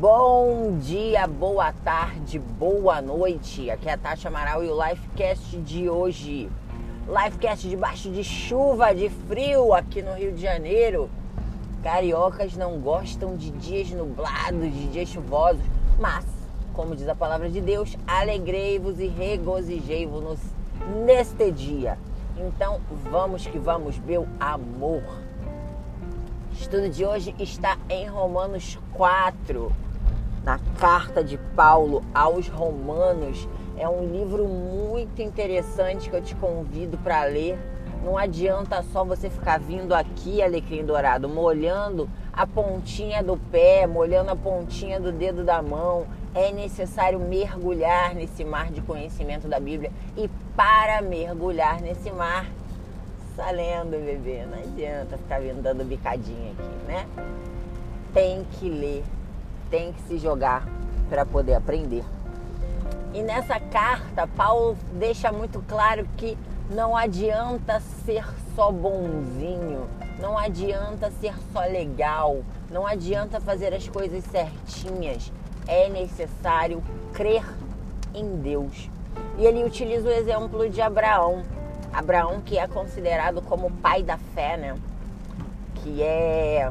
Bom dia, boa tarde, boa noite. Aqui é a Tati Amaral e o Lifecast de hoje. Lifecast debaixo de chuva, de frio aqui no Rio de Janeiro. Cariocas não gostam de dias nublados, de dias chuvosos, mas, como diz a palavra de Deus, alegrei-vos e regozijei-vos neste dia. Então, vamos que vamos, meu amor. O estudo de hoje está em Romanos 4, na carta de Paulo aos Romanos. É um livro muito interessante que eu te convido para ler. Não adianta só você ficar vindo aqui, Alecrim Dourado, molhando a pontinha do pé, molhando a pontinha do dedo da mão. É necessário mergulhar nesse mar de conhecimento da Bíblia. E para mergulhar nesse mar, Tá lendo, bebê. Não adianta ficar vindo dando bicadinha aqui, né? Tem que ler, tem que se jogar para poder aprender. E nessa carta, Paulo deixa muito claro que não adianta ser só bonzinho, não adianta ser só legal, não adianta fazer as coisas certinhas. É necessário crer em Deus. E ele utiliza o exemplo de Abraão. Abraão, que é considerado como pai da fé, né? Que é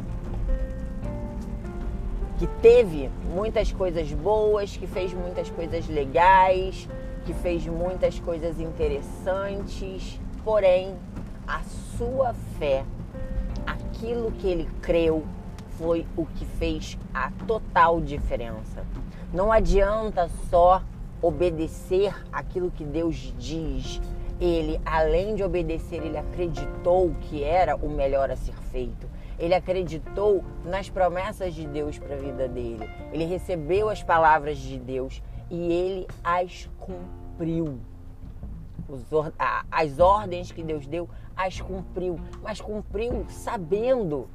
que teve muitas coisas boas, que fez muitas coisas legais, que fez muitas coisas interessantes, porém a sua fé, aquilo que ele creu, foi o que fez a total diferença. Não adianta só obedecer aquilo que Deus diz, ele, além de obedecer, ele acreditou que era o melhor a ser feito. Ele acreditou nas promessas de Deus para a vida dele. Ele recebeu as palavras de Deus e ele as cumpriu. As ordens que Deus deu, as cumpriu. Mas cumpriu sabendo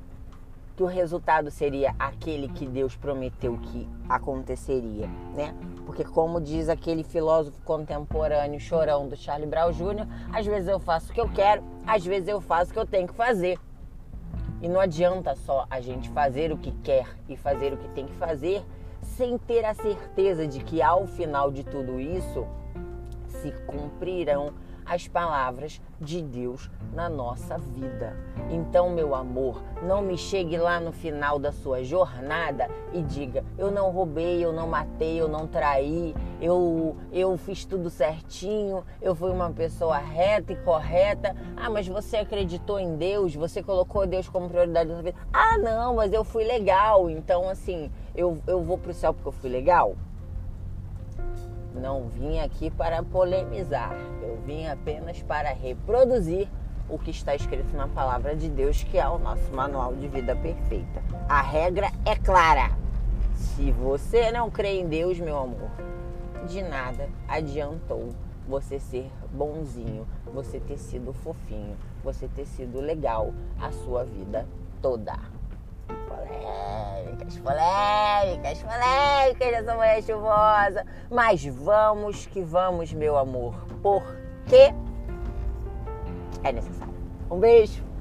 que o resultado seria aquele que Deus prometeu que aconteceria, né? Porque como diz aquele filósofo contemporâneo chorão do Charlie Brown Jr., às vezes eu faço o que eu quero, às vezes eu faço o que eu tenho que fazer. E não adianta só a gente fazer o que quer e fazer o que tem que fazer sem ter a certeza de que ao final de tudo isso se cumprirão as palavras de Deus na nossa vida. Então, meu amor, não me chegue lá no final da sua jornada e diga: eu não roubei, eu não matei, eu não traí, eu, eu fiz tudo certinho, eu fui uma pessoa reta e correta. Ah, mas você acreditou em Deus, você colocou Deus como prioridade na sua vida. Ah, não, mas eu fui legal, então assim, eu, eu vou pro céu porque eu fui legal. Não vim aqui para polemizar, eu vim apenas para reproduzir o que está escrito na palavra de Deus, que é o nosso manual de vida perfeita. A regra é clara. Se você não crê em Deus, meu amor, de nada adiantou você ser bonzinho, você ter sido fofinho, você ter sido legal a sua vida toda. Polêmicas, polêmicas, polêmicas nessa manhã chuvosa. Mas vamos que vamos, meu amor, porque é necessário. Um beijo.